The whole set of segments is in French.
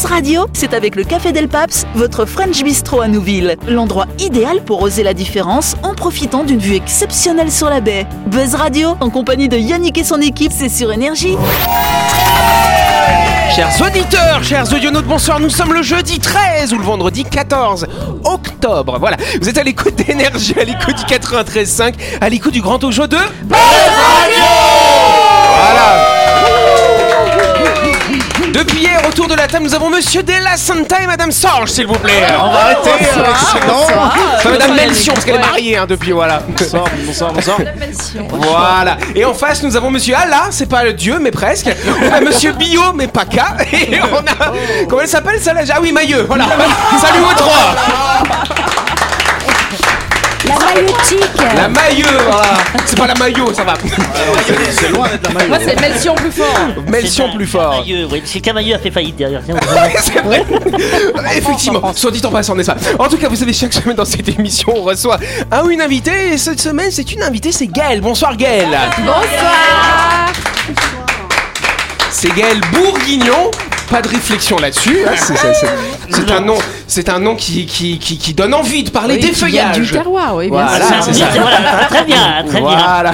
Buzz Radio, c'est avec le Café Del Paps, votre French Bistro à Nouville. L'endroit idéal pour oser la différence en profitant d'une vue exceptionnelle sur la baie. Buzz Radio, en compagnie de Yannick et son équipe, c'est sur Énergie. Chers auditeurs, chers audionautes, bonsoir. Nous sommes le jeudi 13 ou le vendredi 14 octobre. Voilà, vous êtes à l'écoute d'énergie, à l'écoute du 93.5, à l'écoute du grand show de Voilà. Depuis hier, autour de la table, nous avons Monsieur Della Santa et Madame Sorge, s'il vous plaît. On va arrêter. euh, non. Enfin, Madame Melchion, parce qu'elle est mariée hein, depuis, voilà. Bonsoir, bonsoir, bonsoir. Voilà. Et en face, nous avons Monsieur Allah, c'est pas le dieu, mais presque. On a Monsieur Bio, mais pas K. Et on a. Comment elle s'appelle, ça là Ah oui, Mailleux. Voilà. Salut aux trois. La maillotique La voilà. C'est pas la Maillot, ça va. C'est loin d'être la maillot. Moi, c'est Melchion plus fort. Melchion plus fort. Que Camailleux a fait faillite derrière. C'est vrai. Effectivement, soit dit en passant, n'est-ce pas? En tout cas, vous savez, chaque semaine dans cette émission, on reçoit un ou une invitée. Et cette semaine, c'est une invitée, c'est Gaëlle. Bonsoir Gaëlle. Bonsoir. C'est Gaël Bourguignon. Pas de réflexion là-dessus. hein, c'est- un nom, c'est un nom qui, qui, qui, qui donne envie de parler Oui, des feuillages. du terroir, oui, bien Voilà, sûr. c'est ça. Voilà, très bien, très bien. Voilà.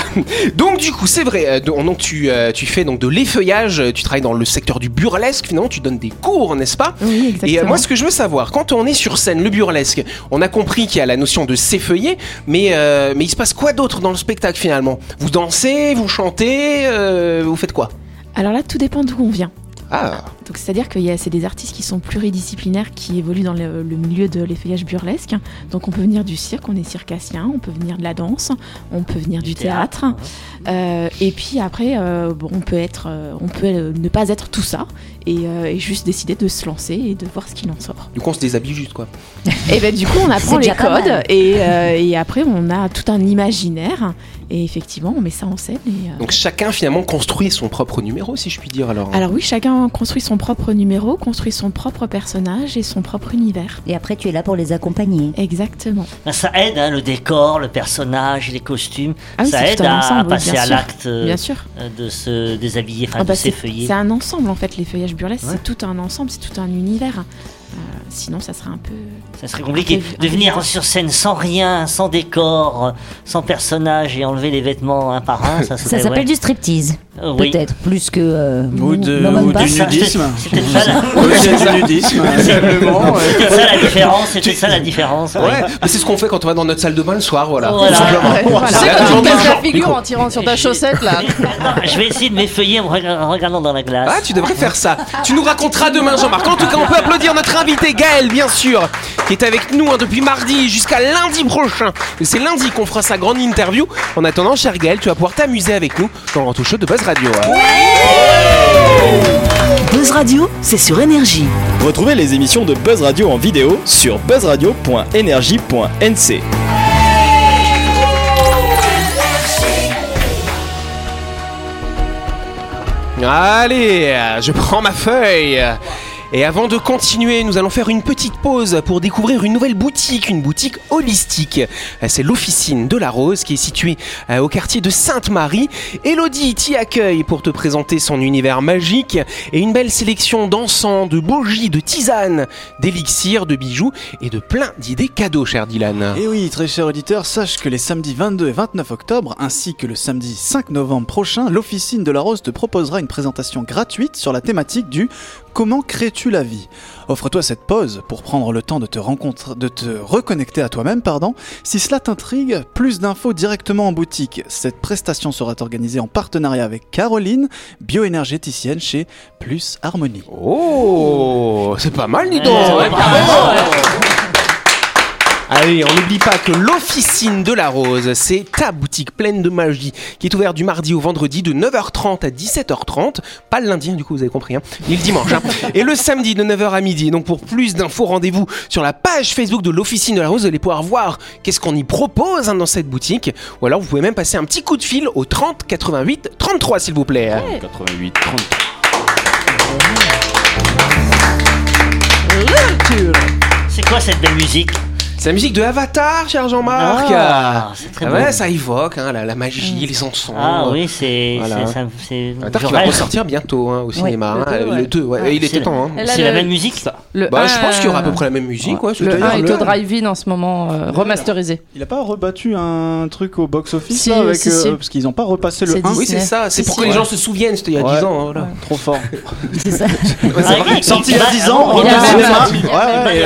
Donc du coup, c'est vrai. euh, Donc tu, euh, tu fais donc de l'effeuillage. euh, Tu travailles dans le secteur du burlesque. Finalement, tu donnes des cours, n'est-ce pas? Oui, exactement. Et moi, ce que je veux savoir, quand on est sur scène, le burlesque, on a compris qu'il y a la notion de s'effeuiller, mais euh, mais il se passe quoi d'autre dans le spectacle finalement? Vous dansez, vous chantez, euh, vous faites quoi? Alors là, tout dépend d'où on vient. Ah, Donc c'est-à-dire qu'il y a c'est des artistes qui sont pluridisciplinaires qui évoluent dans le, le milieu de l'effeuillage burlesque. Donc on peut venir du cirque, on est circassien, on peut venir de la danse, on peut venir du, théâtre. Euh, et puis après, euh, bon, on peut être, euh, on peut ne pas être tout ça et, euh, et juste décider de se lancer et de voir ce qu'il en sort. du coup, on se déshabille juste quoi. Et ben du coup, on apprend les codes et, euh, et après on a tout un imaginaire et effectivement on met ça en scène. Et, euh, Donc chacun finalement construit son propre numéro, si je puis dire alors. Alors oui, chacun construit son propre numéro, construit son propre personnage et son propre univers. Et après, tu es là pour les accompagner. Exactement. Ben, ça aide, hein, le décor, le personnage, les costumes. Ah oui, ça c'est aide à ensemble, oui, passer bien à l'acte euh, Bien sûr. euh, de se déshabiller, enfin Ah de bah, c'est s'effeuiller. c'est un ensemble en fait, les feuillages burlesques, Ouais. c'est tout un ensemble, c'est tout un univers. Euh, sinon, ça serait un peu. Ça serait compliqué peu- de peu venir sur scène sans rien, sans décor, sans personnage et enlever les vêtements un par un. Ça, Ça s'appelle ouais. du striptease. Oui. Peut-être, plus que. euh, Ou, de, ou du nudisme. peut-être ça, la- ouais. ça la différence. C'était ça la différence. oui. Ouais, mais c'est ce qu'on fait quand on va dans notre salle de bain le soir, voilà. Voilà. Tout simplement. Ouais, voilà. C'est Tu sais, la quand tu la figure en tirant sur ta chaussette là. Non, je vais essayer de m'effeuiller en rega- en regardant dans la glace. Ah, tu devrais faire ça. Tu nous raconteras demain, Jean-Marc. En tout cas, on peut applaudir notre invité Gaël, bien sûr, qui est avec nous hein, depuis mardi jusqu'à lundi prochain. C'est lundi qu'on fera sa grande interview. En attendant, cher Gaël, tu vas pouvoir t'amuser avec nous dans le Rantou Show Radio. Buzz Radio, c'est sur Énergie. Retrouvez les émissions de Buzz Radio en vidéo sur buzzradio.energie.nc. Allez, je prends ma feuille. Et avant de continuer, nous allons faire une petite pause pour découvrir une nouvelle boutique, une boutique holistique. C'est l'officine de la Rose qui est située euh, au quartier de Sainte-Marie. Elodie t'y accueille pour te présenter son univers magique et une belle sélection d'encens, de bougies, de tisanes, d'élixirs, de bijoux et de plein d'idées cadeaux, cher Dylan. Et oui, très cher auditeur, sache que les samedis 22 et 29 octobre, ainsi que le samedi 5 novembre prochain, l'Officine de la Rose te proposera une présentation gratuite sur la thématique du Comment crées-tu la vie? Offre-toi cette pause pour prendre le temps de te rencontrer, de te reconnecter à toi-même, pardon. Si cela t'intrigue, plus d'infos directement en boutique. Cette prestation sera organisée en partenariat avec Caroline, bioénergéticienne chez Plus Harmonie. Oh, c'est pas mal, dis donc. Ouais, Ouais, bravo. Allez, on n'oublie pas que l'Officine de la Rose, c'est ta boutique pleine de magie qui est ouverte du mardi au vendredi de 9h30 à 17h30. Pas le lundi, du coup, vous avez compris, hein, ni le dimanche. hein. Et le samedi de 9h à midi. Donc pour plus d'infos, rendez-vous sur la page Facebook de l'Officine de la Rose. Vous allez pouvoir voir qu'est-ce qu'on y propose hein, dans cette boutique. Ou alors vous pouvez même passer un petit coup de fil au 30 88 33, s'il vous plaît. 88 30. C'est quoi cette belle musique? C'est la musique de Avatar, cher Jean-Marc. Ah, c'est très Ah beau. ouais, ça évoque hein, la, la magie, les encens. Ah oui, c'est. Voilà. ça- Avatar qui va ressortir bientôt hein, au cinéma. le hein, deux, ouais. Le 2, ouais. Ouais, il était temps. Hein. C'est la même musique Le Bah, je pense qu'il y aura à peu euh, près la même musique. Ouais, Le c'est- 1 est au drive-in en ce moment, euh, remasterisé. Il a pas rebattu un truc au box-office Si, avec, si, euh, si. parce qu'ils ont pas repassé le C'est 1 Disney. Oui, c'est ça. C'est Si, pour si, que les gens se souviennent. C'était il y a Ouais. 10 ans. hein. Trop fort. C'est ça. Ah, il- Sorti il- il y a il- 10 ans, il on y a est au cinéma. il y a Ouais, ouais,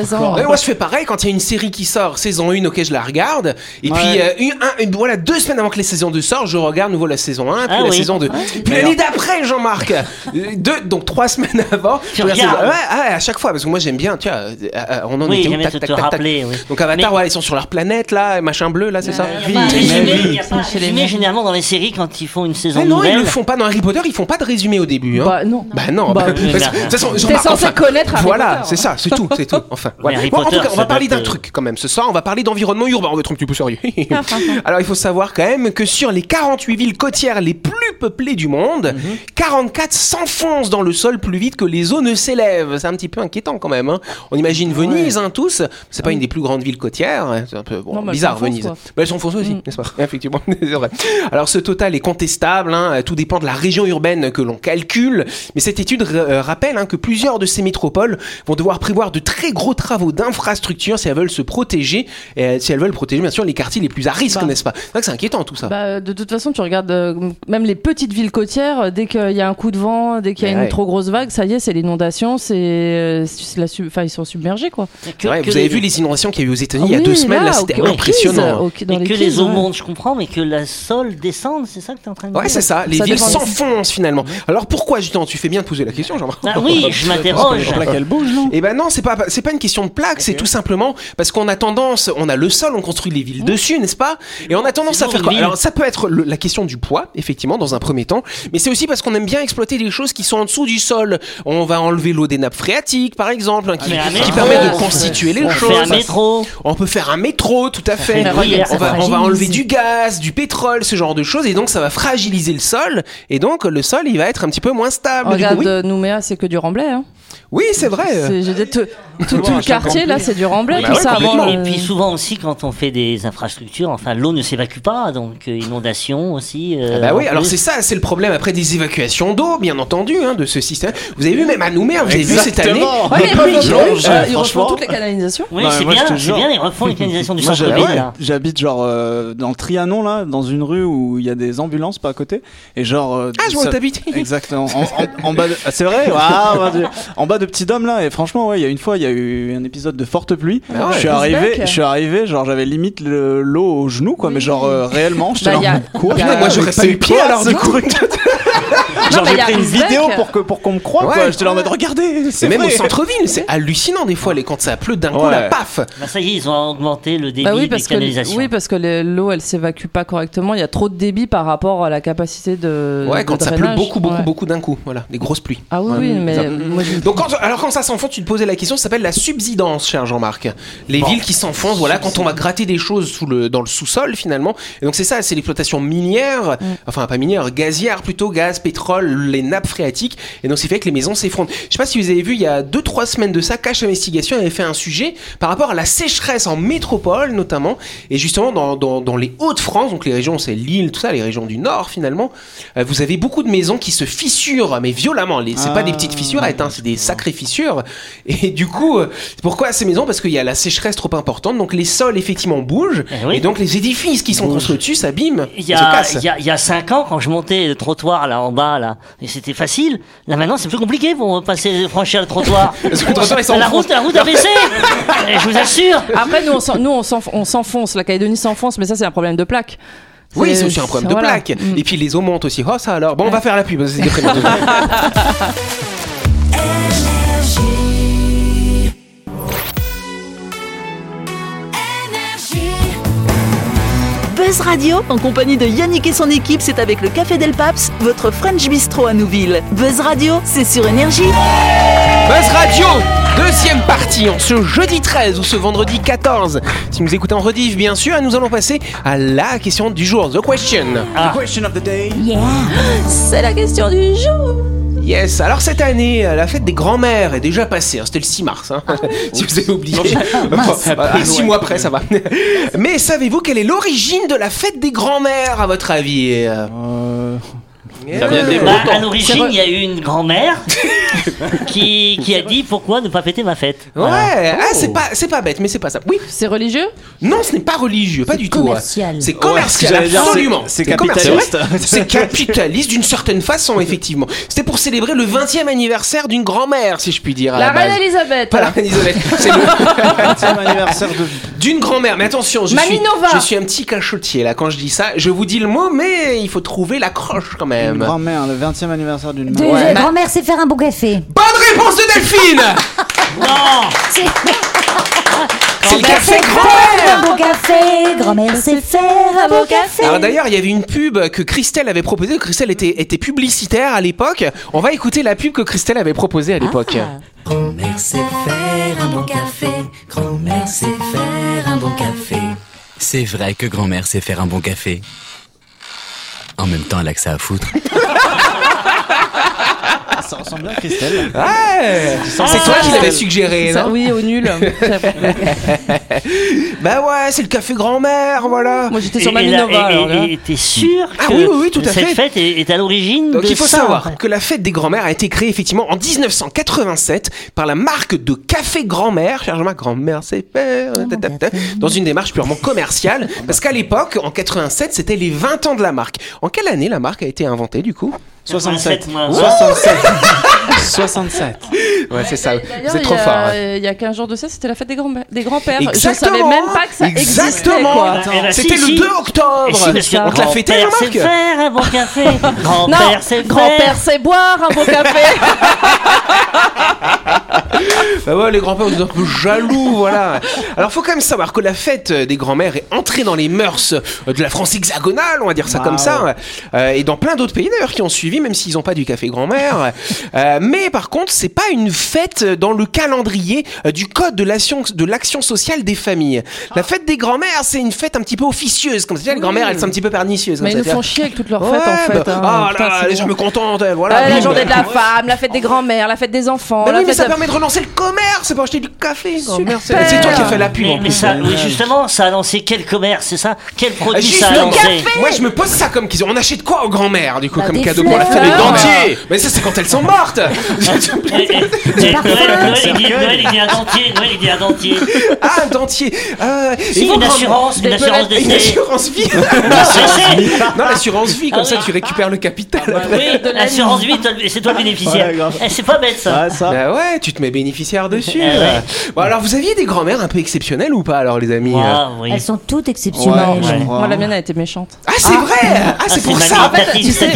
ouais, fréquentation. ouais, Ouais, c'est Il y a ça. 13 ans. Ouais, moi je fais pareil quand il y a une série qui sort, saison 1, ok je la regarde, et Ouais. puis euh, une, un- une- voilà deux semaines avant que les saisons 2 sortent, je regarde nouveau la saison 1, puis Ah la oui. saison 2. Puis l'année d'après Jean-Marc, Euh, deux, donc trois semaines avant, Tu je regarde ouais, ouais, à chaque fois, parce que moi j'aime bien, tu vois, euh, on en Oui, était où? Tac, tac, tac, rappeler. Oui. Donc Avatar, Mais- ouais, ils sont sur leur planète là, machin bleu là, c'est ça? Résumé, généralement dans les séries quand ils font une saison Ah non, ils le font pas dans Harry Potter, ils font pas de résumé au début. Hein. Bah non. Bah non, Bah, de toute façon, T'es censé connaître Harry Voilà, Potter, c'est hein. ça, c'est tout, c'est tout. Enfin, voilà. Harry Bon, en tout cas, on va parler d'un de- truc quand même. Ce soir, on va parler d'environnement urbain. On va être un petit peu sérieux. Alors, il faut savoir quand même que sur les 48 villes côtières les plus peuplées du monde, 44 s'enfoncent dans le sol plus vite que les eaux ne s'élèvent. C'est un petit peu inquiétant quand même. hein. On imagine Venise, hein, tous. C'est pas une des plus grandes villes côtières. hein. C'est un peu bon, Non, mais elles bizarre, Venise. quoi. Bah, elles s'enfoncent aussi, Mm. n'est-ce pas? Effectivement, c'est vrai. Alors, ce total est contestable. hein. Tout dépend de la région urbaine que l'on calcule. Mais cette étude euh, rappelle hein, que plusieurs de ces métropoles vont devoir prévoir de très gros travaux d'infrastructure si elles veulent se protéger, et euh, si elles veulent protéger bien sûr les quartiers les plus à risque, Bah. n'est-ce pas? C'est vrai que c'est inquiétant tout ça. Bah, de toute façon, tu regardes euh, même les petites villes côtières, euh, dès qu'il y a un coup de vent, dès qu'il y a Ouais. une trop grosse vague, ça y est, c'est l'inondation, c'est euh, la sub- enfin ils sont submergés quoi. Que- que vous avez les- vu les inondations qu'il y a eu aux États-Unis il y a Ah deux oui, semaines, là, là, c'était impressionnant. crises, dans Et les que crises, les eaux ouais. montent, je comprends, mais que la sol descende, c'est ça que tu es en train de dire Ouais, c'est ça. Les Ça villes s'enfoncent finalement. Alors pourquoi justement Tu fais bien de poser la question, Jean-Marc? Ah oui, je m'interroge. Non? Eh ben non, c'est pas c'est pas une question de plaque, c'est tout simplement parce qu'on a tendance, on a le sol, on construit les villes dessus, n'est-ce pas? Et on a tendance à faire quoi? Alors ça peut être le- la question du poids, effectivement, dans un premier temps, mais c'est aussi parce qu'on aime bien exploiter des choses qui sont en dessous du sol. On va enlever l'eau des nappes phréatiques, par exemple, hein, qui, métro, permet de on constituer les On choses. fait un métro. On peut faire un métro, tout à fait. on, va, on va fragilise. enlever du gaz, du pétrole, ce genre de choses, et donc ça va fragiliser le sol, et donc le sol il va être un petit peu moins stable. Du coup, Regarde oui, euh, Nouméa, c'est que du remblai. Hein. Oui c'est vrai. C'est- je dis, tout, tout, tout le quartier là, c'est du remblai, Bah tout ouais, ça. Et puis souvent aussi quand on fait des infrastructures, enfin l'eau ne s'évacue pas, donc euh, inondation aussi. euh, Ah bah oui, alors c'est ça, c'est le problème après des évacuations d'eau, bien entendu, hein, de ce système. Vous avez vu même à Nouméa, vous avez vu cette année Exactement. Ouais, mais ils euh, ils refont toutes les canalisations. Oui, c'est bien, bien, ils refont les canalisations du Moi, centre-ville j'habite- genre euh, dans le Trianon là, dans une rue où il y a des ambulances pas à côté et genre. euh, Ah, je vois où t'habites. Exactement. En, bas, de- ah, c'est vrai? En bas de Petit Dôme là et franchement ouais, il y a une fois il y a eu un épisode de forte pluie. Ah ouais. je suis arrivé, je suis arrivé, genre j'avais limite le- l'eau au genou quoi, mais genre euh, réellement. j'étais Bah, a- quoi a- moi j'aurais pas eu pied alors du coup. Genre j'ai pris une vidéo pour que pour qu'on me croie Ouais. quoi. J'étais là en mode regardez. c'est même au centre-ville, c'est hallucinant des fois, les, quand ça pleut d'un coup, là, paf Bah ça y est, ils ont augmenté le débit Bah oui, des parce que, canalisations. oui, parce que l'eau, elle s'évacue pas correctement. Il y a trop de débit par rapport à la capacité de. Ouais, de quand ça pleut beaucoup, beaucoup, Ouais. beaucoup d'un coup, voilà, des grosses pluies. Ah oui, Ouais, oui, mais moi, Donc quand, alors quand ça s'enfonce, tu te posais la question, ça s'appelle la subsidence, cher Jean-Marc. Les villes qui s'enfoncent, voilà, quand on va gratter des choses sous le, dans le sous-sol finalement. Et donc c'est ça, c'est l'exploitation minière, enfin pas minière, gazière plutôt, gaz, pétrole, les nappes phréatiques. Et donc c'est fait que les maisons s'effondrent. Je sais pas si vous avez vu, il y a 2-3 semaines de ça, Cache Investigation avait fait un sujet par rapport à la sécheresse en métropole notamment. Et justement dans, dans, dans les Hauts-de-France, donc les régions, c'est l'île, tout ça, les régions du Nord finalement, euh, vous avez beaucoup de maisons qui se fissurent, mais violemment. C'est pas des petites fissurettes, hein, c'est des sacrées fissures. Et du coup, euh, pourquoi ces maisons? Parce qu'il y a la sécheresse trop importante, donc les sols effectivement bougent, Eh oui. et donc les édifices qui sont construits dessus s'abîment, Il y, a, cassent. il, y a, il y a cinq ans, quand je montais le trottoir là en bas, là, et c'était facile. Là maintenant, c'est plus compliqué pour passer, franchir le trottoir. Parce que le trottoir, il la route, la route a baissé. Et je vous assure. Après, nous, on s'en- nous, on s'enf- on s'enfonce. La Calédonie s'enfonce, mais ça, c'est un problème de plaque. Oui, c'est aussi un problème de voilà. plaque. Mm. Et puis les eaux montent aussi. Oh, ça alors. Bon, on va faire la pub. Buzz Radio, en compagnie de Yannick et son équipe, c'est avec le Café Del Paps, votre French Bistro à Nouville. Buzz Radio, c'est sur Énergie. Buzz Radio, deuxième partie, en ce jeudi 13 ou ce vendredi 14. Si vous écoutez en rediff, bien sûr, et nous allons passer à la question du jour, The Question. Ah. Question of the day. Yeah. C'est la question du jour. Yes, alors cette année, euh, la fête des grands-mères est déjà passée, hein, c'était le 6 mars, hein, si vous avez oublié. Ah, six mois après, ça va. Mais savez-vous quelle est l'origine de la fête des grands-mères, à votre avis Euh, Ça vient des Bah, à l'origine, il y a eu une grand-mère qui, qui a dit pourquoi ne pas fêter ma fête? Ouais, Voilà. ah, c'est pas, c'est pas bête, mais c'est pas ça. Oui, C'est religieux? Non, ce n'est pas religieux, pas du tout. commercial. C'est commercial, j'allais dire, absolument. c'est- c'est commercial. capitaliste. C'est capitaliste d'une certaine façon, effectivement. C'était pour célébrer le 20e anniversaire d'une grand-mère, si je puis dire. À la, La reine base. Elisabeth. Pas la reine Elisabeth, c'est le 20e anniversaire de. d'une grand-mère. Mais attention, je suis, je suis un petit cachotier là quand je dis ça. Je vous dis le mot, mais il faut trouver l'accroche quand Une grand-mère, le 20e anniversaire d'une De mère. grand-mère, c'est faire un bon café. Bonne réponse de Delphine Non C'est le café grand-mère un bon café. Grand-mère, c'est faire un bon café. alors d'ailleurs, il y avait une pub que Christelle avait proposée. Christelle était, était publicitaire à l'époque. On va écouter la pub que Christelle avait proposée à l'époque. Grand-mère sait faire un bon café. Grand-mère sait faire un bon café. C'est vrai que grand-mère sait faire un bon café. En même temps, elle a que ça à foutre. Ça ressemble bien à Christelle. Ouais C'est toi qui l'avais suggéré, Ça, non oui, au nul. Bah ouais, c'est le café grand-mère, voilà. Moi j'étais sur Et- ma et là- Minova. et- alors là. et- et t'es sûr Ah que oui, oui, oui, tout à cette fait. fête est, est à l'origine Donc de il faut ça, savoir en fait. que la fête des grands-mères a été créée effectivement en 1987 par la marque de café grand-mère, cher Jean-Marc, grand-mère c'est faire, dans une démarche purement commerciale, parce qu'à l'époque, en 87, c'était les 20 ans de la marque. En quelle année la marque a été inventée du coup? 67. 87, moi. 67. 67. Ouais, c'est ça. Vous êtes trop il y a- fort. hein. Il y a 15 jours de ça, c'était la fête des grands- des grands-pères. Je Exactement. savais même pas que ça existait. Exactement. C'était le si. 2 Et octobre. On te l'a fêté, grand-père Jean-Marc sait faire un bon café. Grand-père sait grand-père c'est boire un bon café. Bah ouais, les grands-pères, vous êtes un peu jaloux, voilà. Alors, faut quand même savoir que la fête des grands-mères est entrée dans les mœurs de la France hexagonale, on va dire ça Ah comme ça, Euh, et dans plein d'autres pays d'ailleurs qui ont suivi, même s'ils n'ont pas du café grand-mère. Euh, mais par contre, c'est pas une fête dans le calendrier euh, du code de l'action de l'action sociale des familles. La fête des grands-mères, c'est une fête un petit peu officieuse, comme ça. Les grands-mères, elles sont un petit peu pernicieuses. Mais ils comme nous font chier avec toutes leurs Ouais, fêtes en fait. bah, hein. ah Putain, là, les bon. gens me contentent, voilà. Ouais, la journée de la femme, la fête des grands-mères, la fête des enfants. Bah la oui, mais ça de- permet de relancer le commerce, c'est pour acheter du café. grand-mère. C'est toi qui as fait la pub. Mais, en mais plus. ça, oui, justement, ça a lancé quel commerce, c'est ça? Quel Ah, produit juste ça a le lancé café Moi je me pose ça comme question. On achète quoi aux grand-mères du coup Bah, comme des cadeau pour la fleurs. fête des dentiers? Mais ça c'est quand elles sont mortes Noël, Noël, il dit, Noël, il dit un dentier, Noël, il dit un dentier. Ah un dentier euh, une assurance, une assurance belettes- Une d'essai. assurance vie Non l'assurance vie comme Ah ça oui. tu récupères le capital après. Oui, l'assurance vie, toi, c'est toi le bénéficiaire. Ouais, grave. Eh, c'est pas bête ça. Ça. Bah ouais, tu te mets bénéficiaire dessus. Eh ouais. Bon alors vous aviez des grand-mères un peu exceptionnelles ou pas alors les amis Ah, oui. Elles sont toutes exceptionnelles. Ouais, Ouais. Moi, la mienne a été méchante. Ah c'est vrai Ah c'est c'est pour ça tu sais,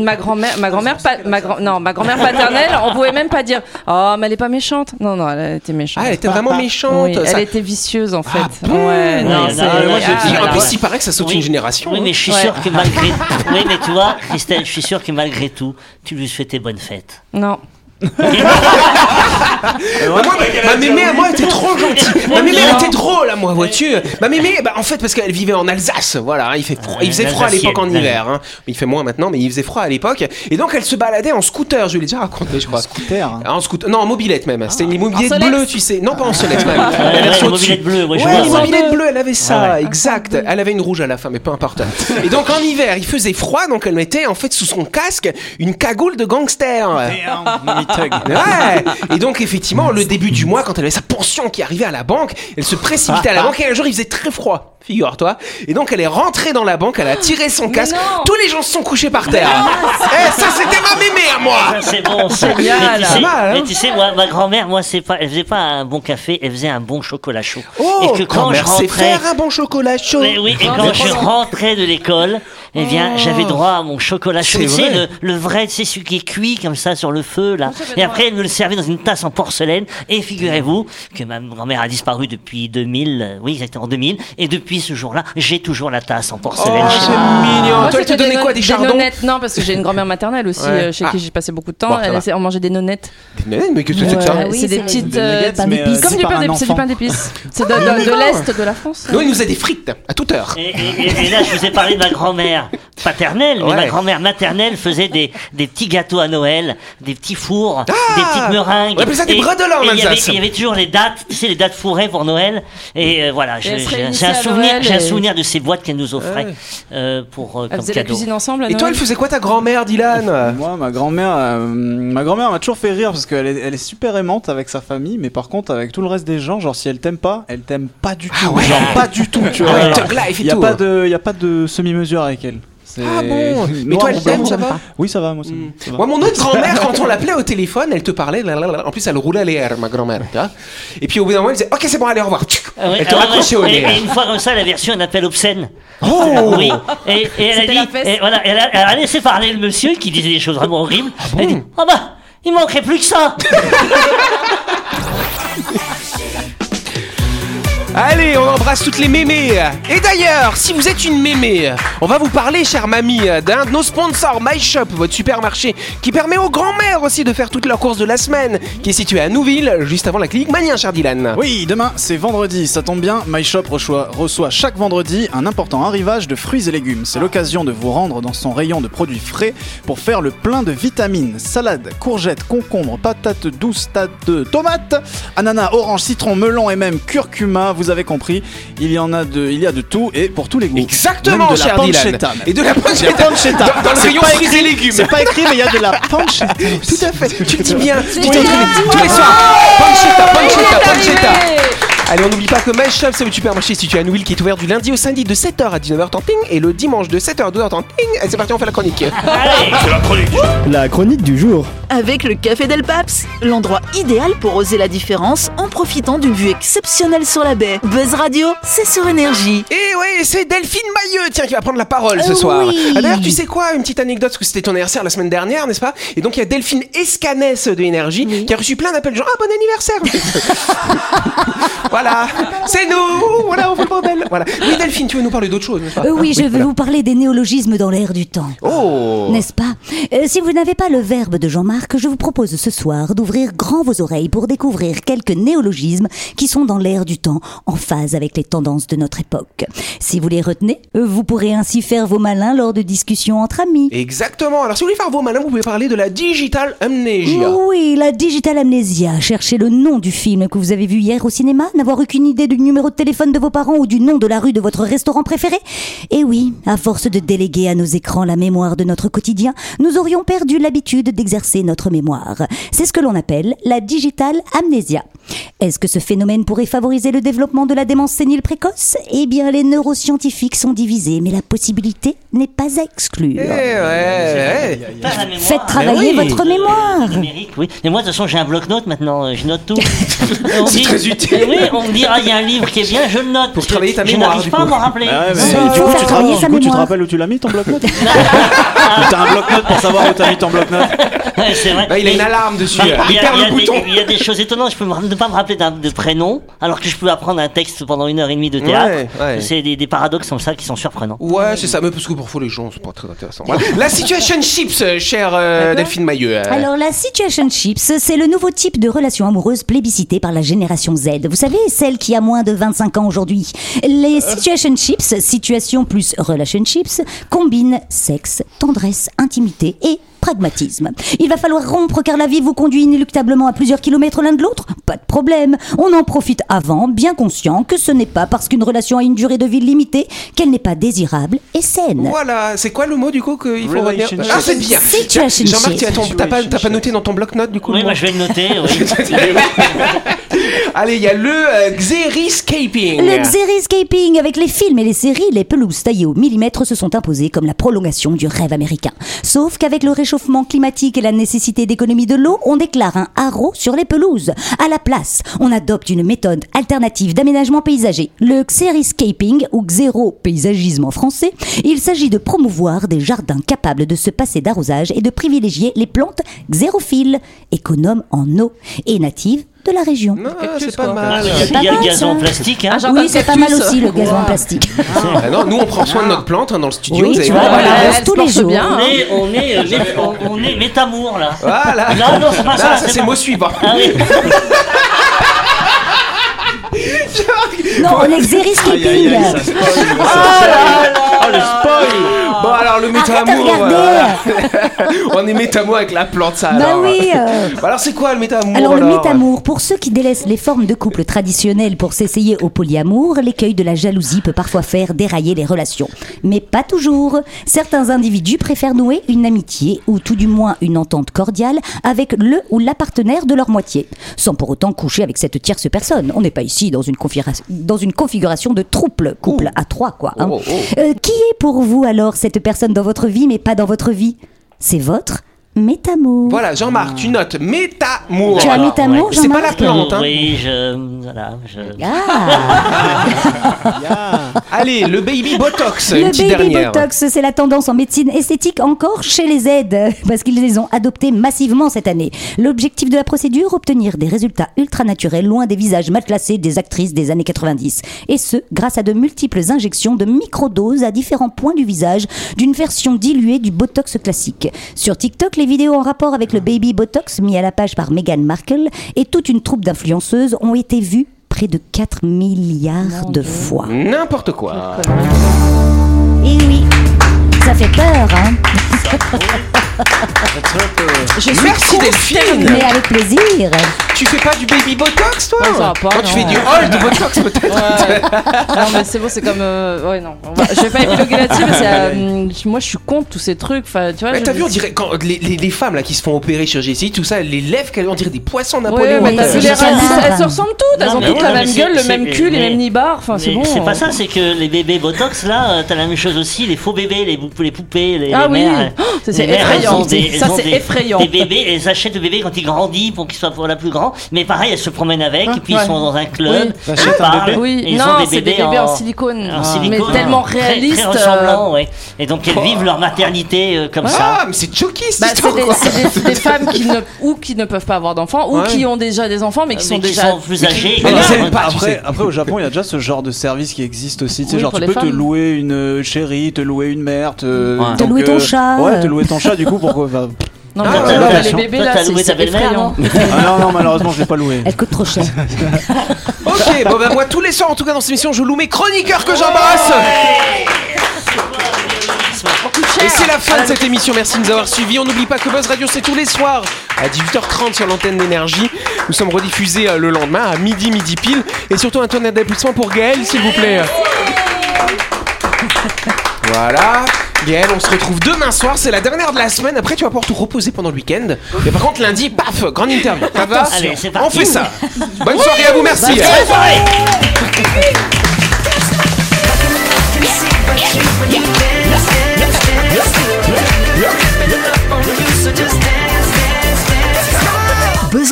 ma, grand-mère, ma grand-mère, pa- ma grand, non, ma grand-mère paternelle, on pouvait même pas dire, oh, mais elle est pas méchante. Non, non, elle était méchante. Ah elle était vraiment méchante Oui, ça- elle était vicieuse en fait. Ah bon ouais, non, c'est- Ah, Ah, en plus, il paraît que ça saute une génération. Oui, mais je suis sûr que malgré. oui, mais tu vois, Christelle, je suis sûr que malgré tout, tu lui souhaitais bonne fête. non. Moi, ma mémé à moi était trop gentille. Ma mémé elle était drôle à moi, vois-tu. Ma mémé, bah, en fait, parce qu'elle vivait en Alsace, voilà, hein, il fait froid, il faisait froid à l'époque en hiver. Hein. Il fait moins maintenant, mais il faisait froid à l'époque. Et donc elle se baladait en scooter. Je lui ai déjà raconté, je crois. Scooter. hein. En scooter, non, en mobilette même. C'était une mobilette En Solex bleue, tu sais. Non, pas en Solex même. La ouais, version au-dessus. mobilette bleue, ouais, je Ouais, vois, les ouais. mobilettes bleues, elle avait ça, Ah ouais. exact. Elle avait une rouge à la fin, mais peu importe. Et donc en hiver, il faisait froid, donc elle mettait en fait sous son casque une cagoule de gangster. Mini-tug. Ouais. Et donc effectivement, le début du mois, quand elle avait sa pension qui arrivait à la banque, elle se précipitait à la banque et un jour il faisait très froid. Figure-toi. Et donc elle est rentrée dans la banque, elle a tiré son casque. Tous les gens se sont couchés par terre. Eh, ça c'était ma mémé à moi. C'est bon, ça. Génial. Mais tu sais, hein. mais tu sais, moi, ma grand-mère, moi, c'est pas, elle faisait pas un bon café, elle faisait un bon chocolat chaud. Oh, et que quand je grand-mère sait rentrais, faire un bon chocolat chaud. Mais oui, et quand je rentrais de l'école, eh bien, j'avais droit à mon chocolat chaud. Oh. C'est Tu sais, le, le vrai, tu sais, celui qui est cuit comme ça sur le feu, là. Et après, elle me le servait dans une tasse en porcelaine. Et figurez-vous que ma grand-mère a disparu depuis 2000, euh, oui, exactement 2000. Et depuis ce jour-là, j'ai toujours la tasse en Oh, porcelaine. chez c'est mignon. Moi, Toi, elle te donnait quoi, non- des chardons nonnettes Non, parce que j'ai une grand-mère maternelle aussi, Ouais. euh, chez Ah. qui j'ai passé beaucoup de temps. Bon, Elle on mangeait des nonnettes. Mais qu'est-ce que c'est que ça oui, c'est des c'est petites. des euh, nuggets, pain mais, d'épices. Comme du pain d'épices, c'est du enfant. pain d'épices. C'est de, d'accord. l'Est de la France. Nous, il nous a des frites à toute heure. Et là, je vous ai parlé de ma grand-mère. Grand-mère paternelle, mais Ouais. ma grand-mère maternelle faisait des, des petits gâteaux à Noël, des petits fours, des petites meringues. Ça des il y avait- Alsace. Il y avait toujours les dates, tu sais, les dates fourrées pour Noël. Et euh, voilà, j'ai un souvenir, j'ai un souvenir de ces boîtes qu'elle nous offrait Ouais. euh, pour euh, Elle comme faisait la cadeau. cuisine ensemble à Et toi, elle faisait quoi ta grand-mère, Dylan Moi, ma grand-mère, euh, ma grand-mère m'a toujours fait rire parce qu'elle est, elle est super aimante avec sa famille, mais par contre avec tout le reste des gens, genre si elle t'aime pas, elle t'aime pas du tout, ouais. genre pas du tout, tu Ah vois. Il y a tout. pas de, y a pas de semi-mesure avec elle. Ah bon Mais toi, elle t'aime, ça va Oui, ça va, moi. ça- Mm. ça va. Moi, mon autre grand-mère, quand on l'appelait au téléphone, elle te parlait. En plus, elle roulait à l'air, ma grand-mère. tu vois. Et puis, au bout d'un moment, elle disait Ok, c'est bon, allez, au revoir. Ah oui, Elle te ah raccrochait au et, nez. et une fois comme ça, elle avait reçu un appel obscène. Oh Oui, et, et elle a dit, la et voilà, elle a, elle a laissé parler le monsieur qui disait des choses vraiment horribles. Ah elle a dit, oh bah, il manquerait plus que ça. Allez, on embrasse toutes les mémés. Et d'ailleurs, si vous êtes une mémé, on va vous parler, chère mamie, d'un de nos sponsors, MyShop, votre supermarché, qui permet aux grands-mères aussi de faire toutes leurs courses de la semaine, qui est situé à Nouville, juste avant la clinique Manien, cher Dylan. Oui, demain c'est vendredi, ça tombe bien. MyShop reçoit, reçoit chaque vendredi un important arrivage de fruits et légumes. C'est l'occasion de vous rendre dans son rayon de produits frais pour faire le plein de vitamines. Salade, courgettes, concombres, patates douces, tomates, ananas, orange, citron, melon et même curcuma. Avez compris, il y en a de, il y a de tout et pour tous les goûts. Exactement, Même de la cher Dylan. pancetta. Et de la pancetta. pancetta. Dans, dans le rayon pas fruits écrit- et légumes. C'est pas écrit, mais il y a de la pancetta. Tout à fait. Tu dis bien. Tu t'entraînes tous les soirs. Pancetta, pancetta, pancetta. Allez, on n'oublie pas que MyShop, c'est le supermarché situé à Nouville qui est ouvert du lundi au samedi de 7h à 19h ping et le dimanche de 7h à 12h ping. Et c'est parti, on fait la chronique. La chronique du jour. Avec le Café Del Paps, l'endroit idéal pour oser la différence en profitant d'une vue exceptionnelle sur la baie. Buzz Radio, c'est sur énergie. Et ouais, c'est Delphine Mailleux, tiens, qui va prendre la parole ce Euh, soir. oui. Ah, D'ailleurs, tu sais quoi, une petite anecdote, parce que c'était ton anniversaire la semaine dernière, n'est-ce pas? Et donc, il y a Delphine Escanès de Énergie qui a reçu plein d'appels genre, ah, bon anniversaire Voilà, c'est nous Voilà, on fait le bordel Voilà. Oui, Delphine, tu veux nous parler d'autre chose, n'est-ce pas Euh, oui, je vais voilà. vous parler des néologismes dans l'air du temps. Oh N'est-ce pas Euh, Si vous n'avez pas le verbe de Jean-Marc, je vous propose ce soir d'ouvrir grand vos oreilles pour découvrir quelques néologismes qui sont dans l'air du temps, en phase avec les tendances de notre époque. Si vous les retenez, euh, vous pourrez ainsi faire vos malins lors de discussions entre amis. Exactement. Alors, si vous voulez faire vos malins, vous pouvez parler de la digital amnesia. Oui, la digital amnésia. Cherchez le nom du film que vous avez vu hier au cinéma, n'avoir aucune idée du numéro de téléphone de vos parents ou du nom de la rue de votre restaurant préféré? Et oui, à force de déléguer à nos écrans la mémoire de notre quotidien, nous aurions perdu l'habitude d'exercer notre mémoire. C'est ce que l'on appelle la digital amnésia. Est-ce que ce phénomène pourrait favoriser le développement de la démence sénile précoce? Eh bien, les neuroscientifiques sont divisés, mais la possibilité n'est pas à exclure. Eh ouais. Faites travailler oui. votre mémoire. Numérique, oui. Mais moi, de toute façon, j'ai un bloc-notes maintenant, euh, je note tout. C'est très utile. Eh Oui, on me dit, ah, il y a un livre qui est bien, je le note. Pour Je- travailler ta je mémoire, n'arrive du pas à m'en rappeler. Ah ouais, mais Ça, du coup, tu te, travailler du sa coup, tu te mémoire. rappelles où tu l'as mis ton bloc-notes T'as un bloc-notes pour savoir où t'as mis ton bloc-notes c'est vrai. Ah, il a Mais- une alarme dessus. mais Il y a- perd il y a le des- bouton. Il y a des choses étonnantes. Je peux me- ne pas me rappeler d'un de prénom, alors que je peux apprendre un texte pendant une heure et demie de théâtre. Ouais, ouais. C'est des, des paradoxes comme ça qui sont surprenants. Ouais, c'est ça, mais parce que parfois les gens, c'est pas très intéressant. Voilà. La situation chips, euh, chère euh, Delphine Mailleux. euh. Alors la situation chips, c'est le nouveau type de relation amoureuse plébiscité par la génération Z. Vous savez, celle qui a moins de 25 ans aujourd'hui. Les situation chips, situation plus relationships, combinent sexe, intimité et pragmatisme. Il va falloir rompre car la vie vous conduit inéluctablement à plusieurs kilomètres l'un de l'autre Pas de problème. On en profite avant, bien conscient que ce n'est pas parce qu'une relation a une durée de vie limitée qu'elle n'est pas désirable et saine. Voilà, c'est quoi le mot du coup qu'il faut retenir. Ah, c'est bien. Jean-Marc, tu as, ton- t'as pas, t'as pas noté dans ton bloc-notes du coup Oui, moi je vais le noter. oui. Allez, il y a le euh, Xeriscaping. Le Xeriscaping, avec les films et les séries, les pelouses taillées au millimètre se sont imposées comme la prolongation du rêve américain. Sauf qu'avec le réchauffement climatique et la nécessité d'économie de l'eau, on déclare un haro sur les pelouses. À la place, on adopte une méthode alternative d'aménagement paysager, le Xeriscaping ou xéro-paysagisme en français. Il s'agit de promouvoir des jardins capables de se passer d'arrosage et de privilégier les plantes xérophiles, économes en eau et natives de la région. Non, c'est pas Ah, mal. Il y a- le gazon en plastique. Hein. Jardin Oui, c'est pas mal aussi le gazon en plastique. Ah non, nous on prend soin de notre plante hein, dans le studio. Oui, tu vois, tous les jours. bien, On hein. est, on est, euh, on, est métamour là. Voilà. Non, non, c'est pas ça, ça, c'est mot suivant. Ah oui. Non, on aïe, Xeriscaping. aïe, ça spoil. Oh le spoil Bon alors le regarder. euh, on est méta-amour avec la plante ça Bah alors. oui, euh. Bah alors c'est quoi le méta-amour Alors, le métamour, pour ceux qui délaissent les formes de couple traditionnelles pour s'essayer au polyamour, l'écueil de la jalousie peut parfois faire dérailler les relations. Mais pas toujours. Certains individus préfèrent nouer une amitié, ou tout du moins une entente cordiale, avec le ou la partenaire de leur moitié, sans pour autant coucher avec cette tierce personne. On n'est pas ici dans une, configura- dans une configuration de trouble, couple à trois, quoi. hein. Oh, oh. Euh, qui est pour vous alors cette personne dans votre vie, mais pas dans votre vie. C'est votre métamour. Voilà Jean-Marc, tu notes méta-amour. Tu as Alors, métamour, C'est pas la Jean-Marc plante hein. Oui, je. Voilà, je. Ah Allez, le baby botox, Le une petite baby dernière. botox, c'est la tendance en médecine esthétique encore chez les aides, parce qu'ils les ont adoptés massivement cette année. L'objectif de la procédure, obtenir des résultats ultra naturels loin des visages mal classés des actrices des années 90. Et ce, grâce à de multiples injections de microdoses à différents points du visage d'une version diluée du botox classique. Sur TikTok, les vidéos en rapport avec le baby botox mis à la page par Meghan Markle et toute une troupe d'influenceuses ont été vues près de 4 milliards de fois. N'importe quoi. Et oui, ça fait peur, hein Je suis Merci Delphine. Mais avec plaisir. Tu fais pas du baby botox toi Ouais, ça va pas, Quand tu non. fais du old botox peut-être. Ouais. non mais c'est bon, c'est comme euh, ouais non. Va- Je vais pas épiloguer là-dessus, mais euh, moi je suis contre tous ces trucs. Enfin, tu vois. Mais t'as vu, on dirait quand les, les, les femmes là qui se font opérer chirurgie esthétique, tout ça, les lèvres qu'elles ont, on dirait des poissons Ouais, Napoléon. mais t'as c'est vu les elles se ressemblent toutes, elles Non, ont toutes ouais, la même gueule, le même cul, les mêmes nibards. Enfin, c'est bon. c'est pas ça, c'est que les bébés Botox, là, euh, t'as la même chose aussi, les faux bébés, les, les poupées, les, Ah les oui. mères. Oh, ça, les c'est effrayant. Ça, c'est effrayant. Des bébés, elles achètent le bébé quand il grandit pour qu'il soit pour la plus Mais pareil, elles se promènent avec, et puis Ouais. ils sont dans un club. Oui. ils Achètent un parlent, bébé Oui, et ils ont des c'est des bébés en silicone. en Ah. silicone, Mais tellement très- réalistes, Très, ressemblants, ouais. Et donc elles vivent leur maternité euh, comme ça. Ah, mais c'est choqué cette Bah, c'est histoire. des, des- des femmes qui ne, ou qui ne peuvent pas avoir d'enfants, ou Ouais. qui ont déjà des enfants, mais qui sont mais qui déjà. sont plus âgés. Mais sont- pas- tu Après, au Japon, il y a déjà ce genre de service qui existe aussi. Tu sais, Oui, genre, pour tu les peux te louer une euh, chérie, te louer une mère, te, Ouais. Te donc, louer ton euh, chat. Ouais, te louer ton chat, du coup, pourquoi bah, Non, Ah, mais là, ouais, les bébés là, c'est loué ta belle-mère, effrayant. Ah non, non, malheureusement, je l'ai pas loué. Elle coûte trop cher. Ok, bon bah moi tous les soirs en tout cas dans cette émission je loue mes chroniqueurs que j'embrasse. Et c'est la fin de cette émission, merci de nous avoir suivis. On n'oublie pas que Buzz Radio c'est tous les soirs à 18h30 sur l'antenne d'énergie. Nous sommes rediffusés euh, le lendemain à midi, midi pile. Et surtout un tonnerre d'applaudissements pour Gaël s'il vous plaît. Voilà. Gaël, on se retrouve demain soir, c'est la dernière de la semaine. Après, tu vas pouvoir tout reposer pendant le week-end. Mais par contre, lundi, paf, grande interview. Ça va Allez, c'est On parti. fait ça. Bonne soirée à vous, merci. Bonne soirée. Buzz